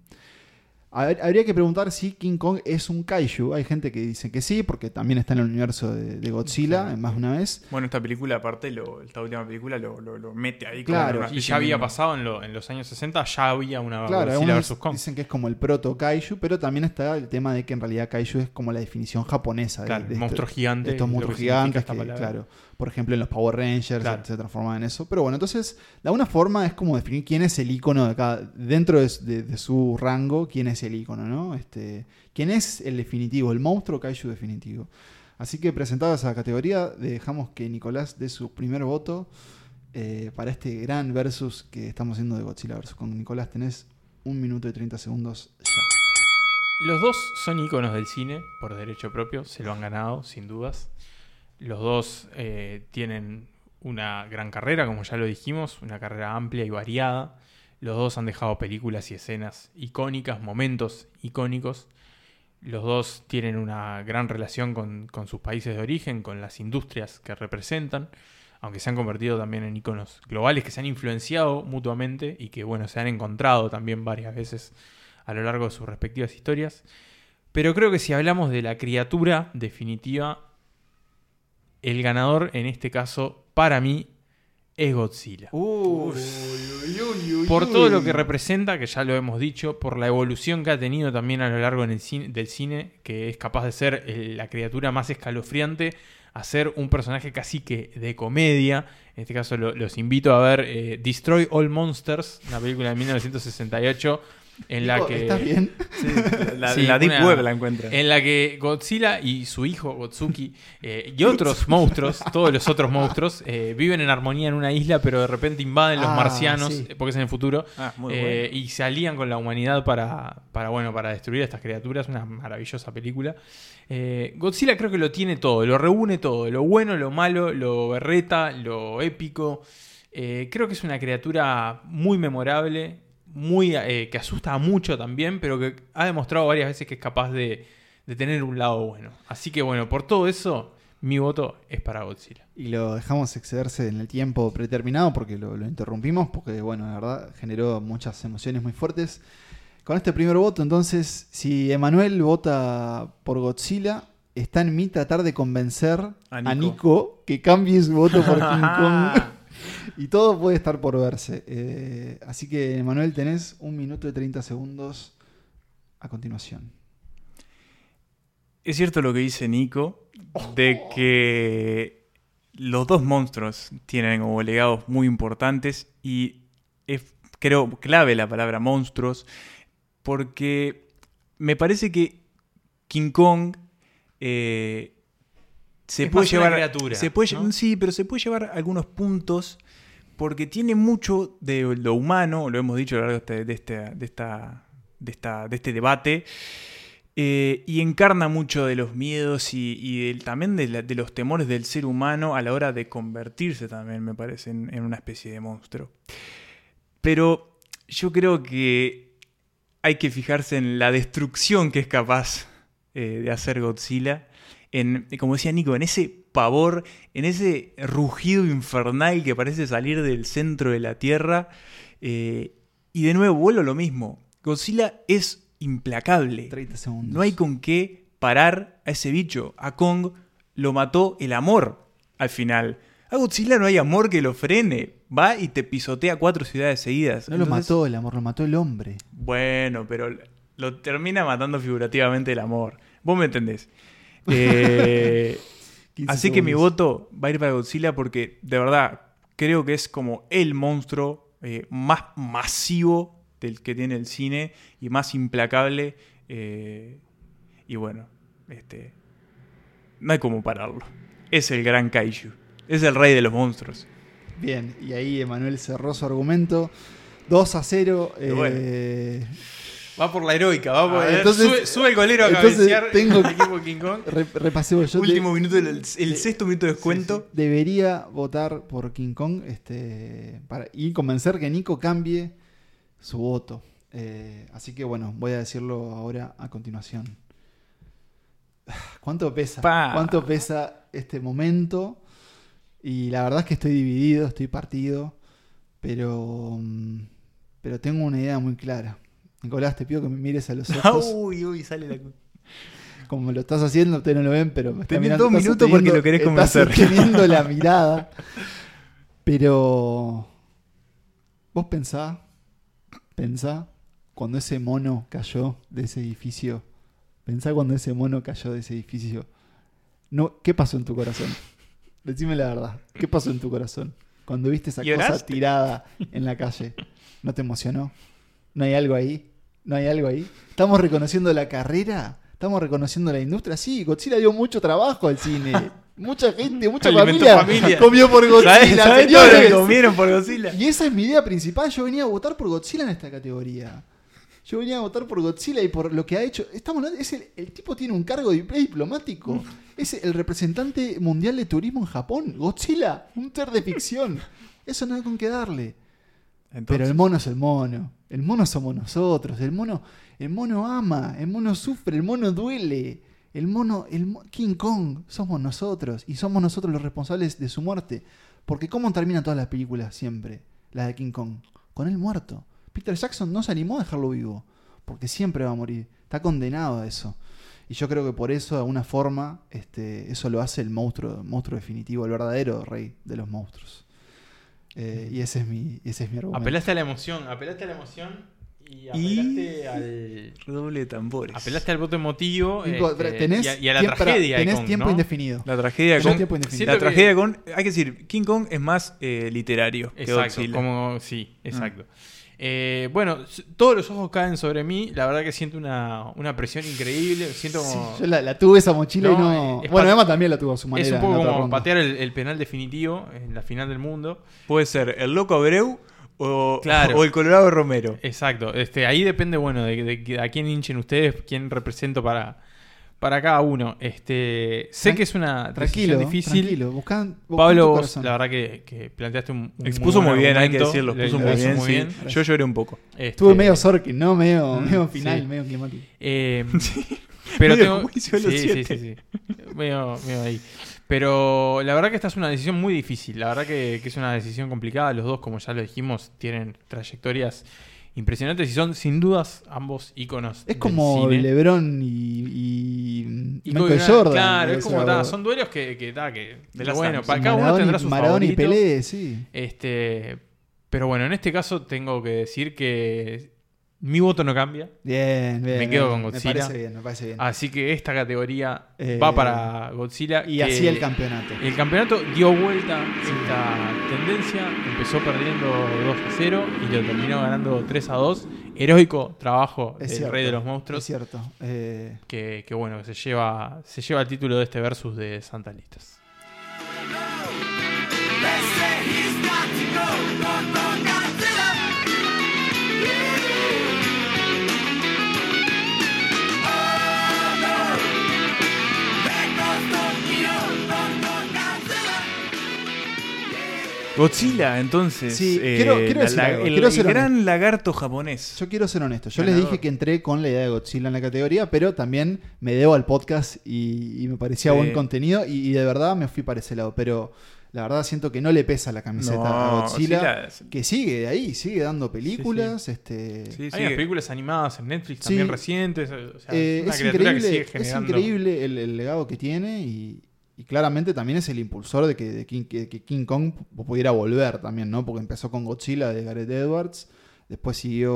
habría que preguntar si King Kong es un kaiju. Hay gente que dice que sí, porque también está en el universo de, de Godzilla, más de una vez. Bueno, esta película, aparte, lo, esta última película lo, lo- lo mete ahí. Claro, una Y ya había pasado en, lo- en los años 60, ya había una Claro, Godzilla vs. Kong. dicen que es como el proto kaiju, pero también está el tema de que en realidad kaiju es como la definición japonesa de- Claro, de, esto- monstruo gigante, de estos monstruos gigantes que, claro, por ejemplo en los Power Rangers Claro. se, se transforman en eso. Pero bueno, entonces de alguna forma es como definir quién es el icono de cada, dentro de, de- de su rango, quién es el icono, ¿no? Este, quién es el definitivo, el monstruo kaiju definitivo. Así que presentada esa categoría, dejamos que Nicolás dé su primer voto eh, para este gran versus que estamos haciendo de Godzilla versus con Nicolás. Tenés un minuto y 30 segundos ya. Los dos son íconos del cine por derecho propio, se lo han ganado, sin dudas. Los dos eh, tienen una gran carrera, como ya lo dijimos, una carrera amplia y variada. Los dos han dejado películas y escenas icónicas, momentos icónicos. Los dos tienen una gran relación con, con sus países de origen, con las industrias que representan, aunque se han convertido también en íconos globales que se han influenciado mutuamente y que, bueno, se han encontrado también varias veces a lo largo de sus respectivas historias. Pero creo que si hablamos de la criatura definitiva, el ganador en este caso, para mí, es Godzilla. Por todo lo que representa, que ya lo hemos dicho, por la evolución que ha tenido también a lo largo en el cine- del cine, que es capaz de ser la criatura más escalofriante, a ser un personaje casi que de comedia. En este caso lo- los invito a ver eh, Destroy All Monsters, una película de 1968, en la que... ¿Estás bien? Sí, [laughs] la, Sí, la Deep una- Web la encuentra. En la que Godzilla y su hijo Gotsuki eh, y otros monstruos, todos los otros monstruos, eh, viven en armonía en una isla, pero de repente invaden los Ah, marcianos, sí. eh, porque es en el futuro, Ah, muy eh, bueno. y se alían con la humanidad para, para, bueno, para destruir a estas criaturas. Una maravillosa película. Eh, Godzilla creo que lo tiene todo, lo reúne todo, lo bueno, lo malo, lo berreta, lo épico. Eh, creo que es una criatura muy memorable, muy eh, que asusta mucho también, pero que ha demostrado varias veces que es capaz de, de tener un lado bueno. Así que bueno, por todo eso, mi voto es para Godzilla. Y lo dejamos excederse en el tiempo predeterminado porque lo, lo interrumpimos, porque bueno, la verdad generó muchas emociones muy fuertes. Con este primer voto, entonces, si Emanuel vota por Godzilla, está en mí tratar de convencer A a Nico. Nico, que cambie su voto por [laughs] King Kong. [laughs] y todo puede estar por verse. Eh, así que, Emanuel, tenés un minuto y 30 segundos a continuación. Es cierto lo que dice Nico, de que los dos monstruos tienen como legados muy importantes y es, creo, clave la palabra monstruos. porque me parece que King Kong eh, se Es puede más una llevar. criatura, se puede. Sí, pero se puede llevar algunos puntos porque tiene mucho de lo humano, lo hemos dicho a lo largo de, este- de esta, de, esta, de, esta- de este debate, eh, y encarna mucho de los miedos y, y del- también de, la- de los temores del ser humano a la hora de convertirse también, me parece, en, en una especie de monstruo. Pero yo creo que hay que fijarse en la destrucción que es capaz eh, de hacer Godzilla. En, como decía Nico, en ese pavor, en ese rugido infernal que parece salir del centro de la Tierra. eh, y de nuevo, vuelvo a lo mismo. Godzilla es implacable. 30 segundos. No hay con qué parar a ese bicho. A Kong lo mató el amor al final. A Godzilla no hay amor que lo frene. Va y te pisotea cuatro ciudades seguidas. No lo mató el amor, lo mató el hombre. bueno, pero lo termina matando figurativamente el amor. Vos me entendés. Eh, [laughs] 15 así que mi voto va a ir para Godzilla porque de verdad creo que es como el monstruo eh, más masivo del que tiene el cine y más implacable. eh, y bueno, este, no hay como pararlo. Es el gran Kaiju. Es el rey de los monstruos. Bien, y ahí Emanuel cerró su argumento. 2 a 0. Y bueno. eh, Va por la heroica, va por. Ah, entonces- sube, sube el golero a cabecear tengo- el equipo King Kong. [laughs] re- repasemos yo. Último minuto, del- el, sexto minuto de descuento. debería votar por King Kong este, para, y convencer que Nico cambie su voto. Eh, así que bueno, voy a decirlo ahora a continuación. [sighs] ¿Cuánto pesa? Pa. ¿Cuánto pesa este momento? Y la verdad es que estoy dividido, estoy partido, pero, mm, pero tengo una idea muy clara. Nicolás, te pido que me mires a los [laughs] ojos. uy, uy, sale la. Como lo estás haciendo, ustedes no lo ven, pero Tenés mirando, dos estás minutos porque lo querés estás convencer. sosteniendo la mirada. Pero vos pensá, pensá cuando ese mono cayó de ese edificio. Pensá cuando ese mono cayó de ese edificio. No, ¿qué pasó en tu corazón? Decime la verdad. ¿Qué pasó en tu corazón? Cuando viste esa cosa tirada en la calle. ¿No te emocionó? ¿No hay algo ahí? ¿No hay algo ahí? ¿Estamos reconociendo la carrera? ¿Estamos reconociendo la industria? Sí, Godzilla dio mucho trabajo al cine. Mucha gente, mucha familia, familia. comió por Godzilla. ¿Sabes ¿sabes todo lo señores? que comieron por Godzilla? Y esa es mi idea principal. Yo venía a votar por Godzilla en esta categoría. Yo venía a votar por Godzilla y por lo que ha hecho. Estamos es el, el tipo tiene un cargo de diplomático. Es el representante mundial de turismo en Japón. Godzilla, un ser de ficción. [laughs] Eso no hay con qué darle. Pero el mono es el mono. El mono somos nosotros. El mono, el mono ama. El mono sufre. El mono duele. El mono, el King Kong, somos nosotros. Y somos nosotros los responsables de su muerte. Porque ¿cómo terminan todas las películas siempre? La de King Kong. Con él muerto. Peter Jackson no se animó a dejarlo vivo. Porque siempre va a morir. Está condenado a eso. Y yo creo que por eso, de alguna forma, este, eso lo hace el monstruo, el monstruo definitivo, el verdadero rey de los monstruos. Eh, y ese es mi, ese es mi argumento. Apelaste a la emoción, apelaste a la emoción y Y- apelaste al. Redoble de tambores. Apelaste al voto emotivo Nico, este, tenés y, a, y a la tiempo- tragedia. tenés Kong, tiempo ¿no? indefinido. La tragedia Tenés con. indefinido. La que- tragedia con. Hay que decir, King Kong es más eh, literario que Exacto, Godzilla. como sí, exacto. Eh, bueno, todos los ojos caen sobre mí. La verdad que siento una, una presión increíble. Siento como. Yo la, la tuve esa mochila y No, no. es Bueno, Emma también la tuvo a su manera. es un poco como ronda. patear el, el penal definitivo en la final del mundo. Puede ser el loco Abreu o, Claro. o el Colorado Romero. Exacto. Este, ahí depende, bueno, de, de- a quién hinchen ustedes, quién represento para, para cada uno. Este, sé Tran- que es una Tranquilo, difícil. tranquilo. Tu Pablo, vos, la verdad que, que planteaste un, un Expuso muy bien, hay que decirlo. Expuso muy bien. muy sí. Yo lloré un poco. Este, Estuve medio Sorkin, ¿no? Medio, [laughs] medio final, sí. medio climático. Eh, [laughs] pero Medio tengo. sí, sí, siete. sí, sí. Medio, medio ahí. Pero la verdad que esta es una decisión muy difícil. La verdad que, que es una decisión complicada. Los dos, como ya lo dijimos, tienen trayectorias impresionantes y son sin dudas ambos íconos. Es del como cine. LeBron y, y, Y Michael Jordan. Claro, es como ta, son duelos que, que, ta, que De las bueno, para cada uno tendrá su Maradona y. Pelé, sí. Este, pero bueno, en este caso tengo que decir que Mi voto no cambia. Bien, bien. Me quedo bien. con Godzilla. Me parece bien, me parece bien. Así que esta categoría Eh, va para Godzilla. y así el campeonato. El campeonato dio vuelta esta tendencia. Empezó perdiendo 2 a 0 y lo terminó ganando 3 a 2. Heroico trabajo Es del cierto, Rey de los Monstruos. Es cierto. Eh, Que, que bueno, que se lleva, se lleva el título de este versus de Santa Listas. Godzilla, entonces. Sí, eh, quiero- quiero la- decir la- algo, el, quiero ser el gran lagarto japonés. yo quiero ser honesto. Yo les dije que entré con la idea de Godzilla en la categoría, pero también me debo al podcast y, y me parecía Sí. buen contenido y, y de verdad me fui para ese lado. Pero la verdad siento que no le pesa la camiseta No, a Godzilla, Godzilla es- que sigue de ahí, sigue dando películas. Este, Sí, Hay unas películas animadas en Netflix Sí. también recientes. O sea, Eh, es una es, criatura que increíble, sigue es generando. increíble el, el legado que tiene y, y claramente también es el impulsor de que, de King, que, que King Kong pudiera volver también, ¿no? Porque empezó con Godzilla de Gareth Edwards, después siguió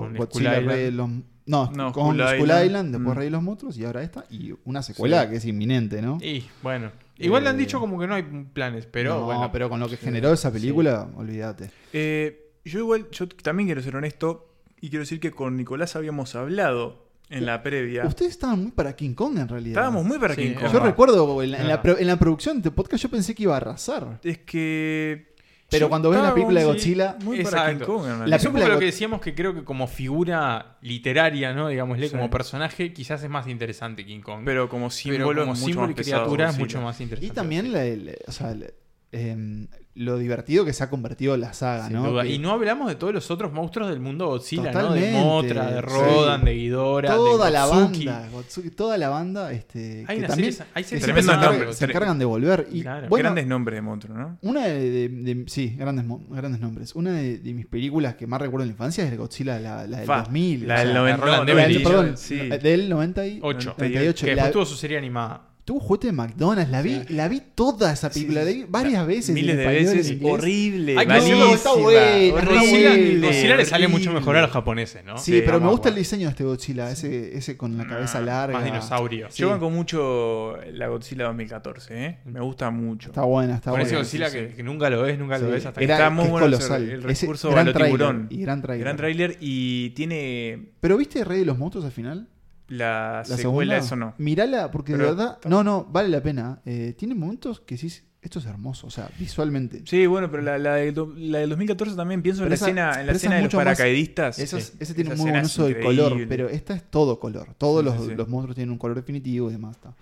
Con Godzilla Rey de los... No, No, con Skull Skull Island. Después Mm. Rey de los Monstruos y ahora esta y una secuela Sí. que es inminente, ¿no? Y bueno, igual le han Eh, dicho como que no hay planes, pero no, bueno. pero con lo que generó esa película, olvídate. Eh, yo igual, yo también quiero ser honesto y quiero decir que con Nicolás habíamos hablado en la previa. Ustedes estaban muy para King Kong en realidad. Estábamos muy para Sí, King Kong. Yo recuerdo en la, en la pro- en la producción de este podcast yo pensé que iba a arrasar. Es que. Pero yo cuando ves la película de Godzilla, Muy para. King Kong, en La realidad. Es un película poco de lo que decíamos que creo que como figura literaria, ¿no? Digámosle, Sí. como personaje, quizás es más interesante King Kong. Pero como Pero símbolo, como es mucho símbolo más y pesado criatura es mucho más interesante. Y también la- el- o sea, el- em, lo divertido que se ha convertido la saga, Sin ¿no? duda. Que Y no hablamos de todos los otros monstruos del mundo Godzilla, ¿no? De Motra, de sí. Rodan, de Ghidorah, toda de la banda, Gotsuki, toda la banda, este, Hay que una también serie- hay que series siempre se, encargan, se encargan de volver. Y Claro. bueno, Grandes nombres de monstruo, ¿no? una de, de- de- sí, grandes, grandes nombres. Una de, de mis películas que más recuerdo en la infancia es el Godzilla, la, la del Fa, 2000. la del sea, 90, Roland no, la del- Emmerich, perdón, sí. del 90 y- 8. 98. Que La- después tuvo su serie animada. Tuvo juguete de McDonald's, la vi, la vi toda esa película, la vi varias veces. en Miles de español, veces. Horrible. Hay que decirlo, malísima, está buena, Godzilla, Godzilla le sale mucho mejor a los japoneses, ¿no? Sí, Sí, pero me gusta el diseño de este Godzilla, ese, ese con la cabeza Ah, larga. Más dinosaurio. Sí. Yo banco mucho la Godzilla 2014, ¿eh? Me gusta mucho. Está buena, está Con ese buena. Godzilla sí, que, sí. que nunca lo ves, nunca lo ves hasta que Está muy es bueno colosal. el, recurso gran a lo tráiler, tiburón. y gran tráiler. Gran tráiler y tiene Pero viste Rey de los Monstruos al final? La, La secuela, segunda. eso no. Mirala, porque Pero de verdad. No, no, vale la pena. Eh, tiene momentos que sí, esto es hermoso, o sea, visualmente. Sí, bueno, pero la, la, del, do- la del 2014 también pienso en la esa- escena, en la esa escena es de los paracaidistas. Sí. Ese tiene Esa un muy buen uso del color, pero esta es todo color. Todos Sí, los, sí. los monstruos tienen un color definitivo y demás. está.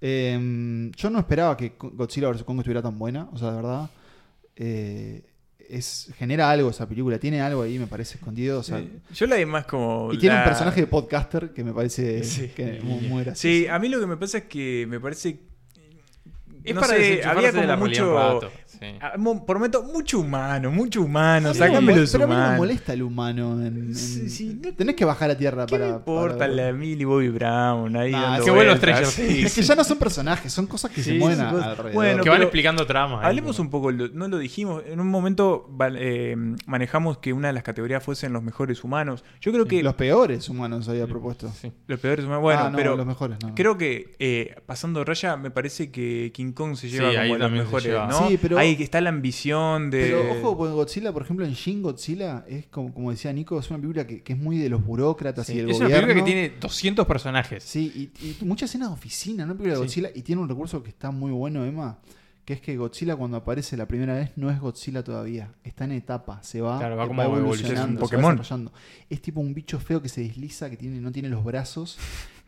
Eh, yo no esperaba que Godzilla vs. Kong estuviera tan buena, o sea, de verdad. eh, es, genera algo esa película, tiene algo ahí, me parece escondido. O sea, Sí. Yo la vi más como. Y tiene un personaje de podcaster que me parece Sí. que muy, muy gracioso. Sí, a mí lo que me pasa es que me parece. Es no para sé, había de la como mucho. Sí. Ah, Prometo, mucho humano, mucho humano. No me Sácame los pero a mí no molesta el humano. En, en- Sí, sí, no- tenés que bajar a tierra ¿Qué para. me importa para- la Millie Bobby Brown ahí Nah, dando vueltas? Stranger Sí, Es que sí. ya no son personajes, son cosas que Sí, se mueven sí, alrededor. Bueno, que van explicando tramas. Hablemos ¿no? un poco, lo- no lo dijimos, en un momento eh, manejamos que una de las categorías fuesen los mejores humanos. Yo creo que Los peores humanos había propuesto. Sí. los peores humanos, bueno, Ah, no, pero los mejores no. creo que eh, pasando raya me parece que King Kong se lleva Sí, ahí como los mejores, lleva. ¿no? Sí, pero- Ahí está la ambición de... Pero ojo, porque Godzilla, por ejemplo, en Shin Godzilla, es como, como decía Nico, es una película que, que es muy de los burócratas Sí, y del es una gobierno. película que tiene 200 personajes. Sí, y, y muchas escenas de oficina, ¿no? Película de. Godzilla, y tiene un recurso que está muy bueno, Emma, que es que Godzilla cuando aparece la primera vez no es Godzilla todavía, está en etapa, se va, Claro, va como evolucionando, evolucionando. se va Pokémon. desarrollando. Es tipo un bicho feo que se desliza, que tiene, no tiene los brazos,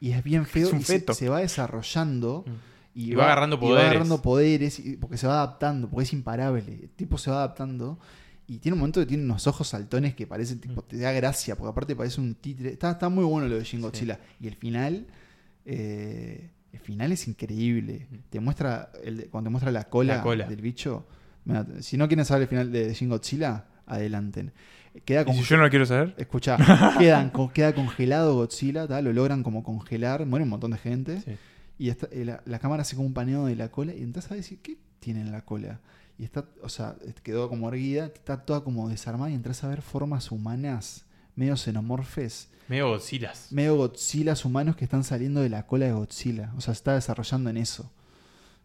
y es bien [laughs] feo, Es un y se- feto. Se, va desarrollando. Y va agarrando y va poderes. agarrando poderes, y- porque se va adaptando, porque es imparable. El tipo se va adaptando. Y tiene un momento que tiene unos ojos saltones que parecen, Mm. tipo, te da gracia, porque aparte parece un títere. Está, está muy bueno lo de Shin Godzilla. Y el final, eh, el final es increíble. Te muestra, el, cuando te muestra la cola, Mm. La cola. del bicho. Si no quieren saber el final de Shin Godzilla, adelanten. Queda ¿Y como si yo no lo quiero saber? Escucha, [laughs] quedan, co- queda congelado Godzilla, ¿tá? lo logran como congelar, muere un montón de gente. Sí. Y está- eh, la, la cámara hace como un paneo de la cola y entras a decir, ¿qué tiene en la cola? Y está, o sea, quedó como erguida, está toda como desarmada y entras a ver formas humanas medio xenomorfes, Medio Godzillas. medio Godzillas humanos que están saliendo de la cola de Godzilla. O sea, se está desarrollando en eso.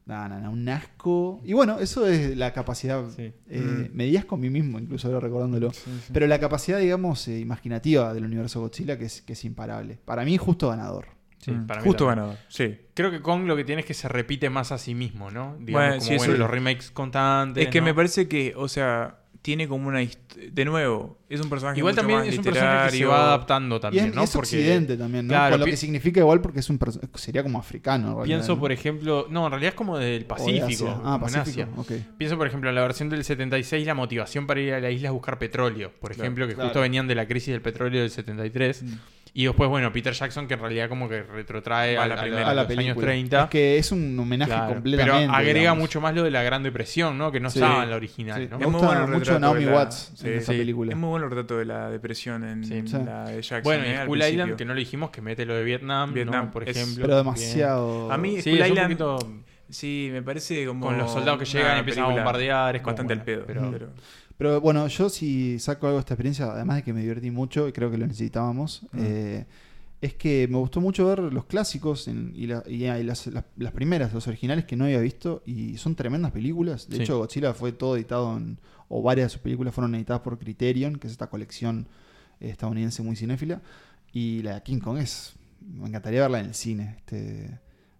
No, no, no, un asco. Y bueno, eso es la capacidad. Sí. eh, Me días con mí mismo, incluso ahora recordándolo. Pero la capacidad, digamos, eh, imaginativa del universo Godzilla que es, que es imparable. Para mí, justo ganador. Sí, Mm, para mí Justo también. ganador. Sí. Creo que Kong lo que tiene es que se repite más a sí mismo, ¿no? Digamos, Bueno, como sí, bueno, eso- los remakes constantes. Es que ¿no? me parece que, o sea, tiene como una... De nuevo, es un personaje Igual mucho también más es un personaje que se va adaptando Y también, es, ¿no? es occidente también, ¿no? Claro, lo que significa igual porque es un sería como africano. en realidad, Pienso, ¿no? por ejemplo, no, en realidad es como del O de Pacífico, Asia. Ah, en Pacífico. Asia. Pienso, por ejemplo, en la versión del 76, la motivación para ir a la isla es buscar petróleo, por Claro, ejemplo, que claro. justo venían de la crisis del petróleo del 73. Y después, bueno, Peter Jackson, que en realidad como que retrotrae a, a la a- a primera. A la los años película. 30. Es que es un homenaje Claro, completamente. Pero agrega digamos. mucho más lo de la Gran Depresión, ¿no? Que no Sí. estaba en la original, Sí. ¿no? Me Es muy bueno el mucho retrato Naomi de la- Watts sí, en esa película. Es muy bueno el retrato de la depresión en la de Jackson. Bueno, eh, y principio. Island, que no lo dijimos, que mete lo de Vietnam, Vietnam, ¿no? por es- ejemplo. Pero demasiado. A mí Bien. Sí, Skull es un Island... Sí, me parece como... con los soldados que llegan y empiezan a bombardear. Es Bastante bueno, pedo. pero- pero- Pero bueno, yo si saco algo de esta experiencia, además de que me divertí mucho y creo que lo necesitábamos, Mm. eh, es que me gustó mucho ver los clásicos en- y, la- y- y las, las- las primeras, los originales que no había visto y son tremendas películas. De Sí. hecho, Godzilla fue todo editado en, o varias de sus películas fueron editadas por Criterion, que es esta colección eh, estadounidense muy cinéfila. Y la de King Kong es, me encantaría verla en el cine. Este,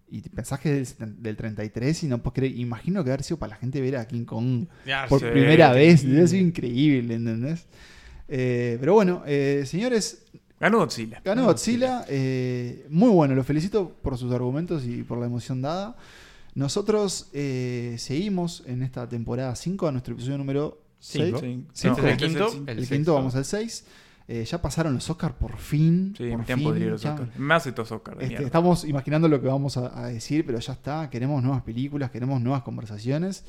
y pensás que es del, del 33 y no puedes creer, imagino que haber sido para la gente ver a King Kong Ya, por sí, primera vez. Debe ser increíble, ¿entendés? Eh, pero bueno, eh, señores, Ganó Godzilla. ganó Godzilla. eh, muy bueno, lo felicito por sus argumentos y por la emoción dada. Nosotros eh, seguimos en esta temporada 5 a nuestro episodio número 6. Cinco. Sí. Este es el Este quinto. el- El, el quinto, vamos al 6. Eh, ya pasaron los Oscars por fin. Sí, por tiempo fin, de los Oscar. Más estos Oscar este, estamos imaginando lo que vamos a, a decir, pero ya está. Queremos nuevas películas, queremos nuevas conversaciones.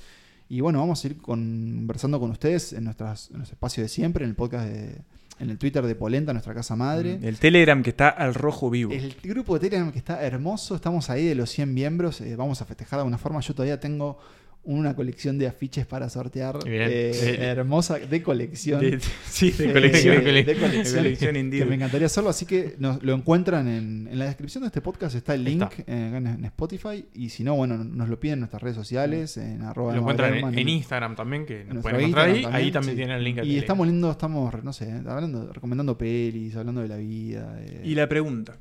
Y bueno, vamos a ir conversando con ustedes en, nuestras, en nuestro espacio de siempre, en el podcast, de, en el Twitter de Polenta, nuestra casa madre. El Telegram que está al rojo vivo. El grupo de Telegram que está hermoso, estamos ahí de los 100 miembros, eh, vamos a festejar de alguna forma. Yo todavía tengo una colección de afiches para sortear, eh, Eh, hermosa, de colección. De- sí, de Eh, colección. de, de De colección, colección que me encantaría hacerlo, así que nos, lo encuentran en, en la descripción de este podcast, está el link Está. eh, en, en Spotify, y si no, bueno, nos lo piden en nuestras redes sociales, en arroba Lo encuentran en, en Instagram también, que nos pueden encontrar ahí. Ahí también sí. tienen el link Y estamos lindo, estamos, no sé, hablando, recomendando pelis, hablando de la vida. Y la pregunta.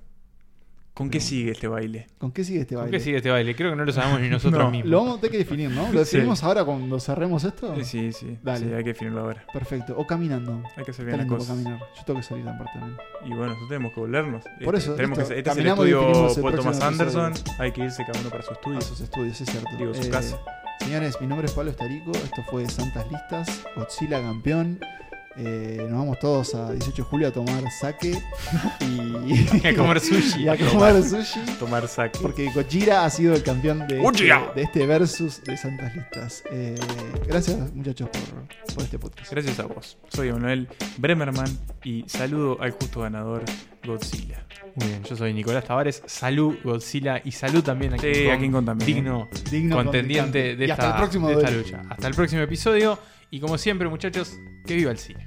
¿Con qué sigue este baile? ¿Con qué sigue este ¿Con baile? qué sigue este baile? Creo que no lo sabemos ni [laughs] nosotros No, mismos. Lo vamos a tener que definir, ¿no? ¿Lo Sí. definimos ahora cuando cerremos esto? Eh, Sí, sí. Dale. Sí, hay que definirlo ahora. Perfecto. O caminando. Hay que Está bien las cosas. caminar. Yo tengo que salir aparte también. Y bueno, nosotros tenemos que volvernos. Por Este, eso, tenemos que, este es el estudio el Paul Thomas Anderson. episodio. Hay que irse cada uno para su estudio. A sus estudios, es cierto. Digo, su Eh, casa. Señores, mi nombre es Pablo Estarico. Esto fue Santas Listas. Godzilla campeón. Eh, nos vamos todos a 18 de julio a tomar sake y, [laughs] a comer sushi. [laughs] y a comer sushi. Tomar saque. Porque Gojira ha sido el campeón de este, de este versus de Santas Listas. Eh, gracias, muchachos, por, por este podcast. Gracias a vos. Soy Emanuel Bremerman y saludo al justo ganador Godzilla. Muy bien, yo soy Nicolás Tavares. Salud, Godzilla. Y salud también a Sí, King Kong. a King Kong también, Digno, Digno contendiente de Y esta, hasta el próximo de esta duelo. lucha. Hasta el próximo episodio. Y como siempre, muchachos, que viva el cine.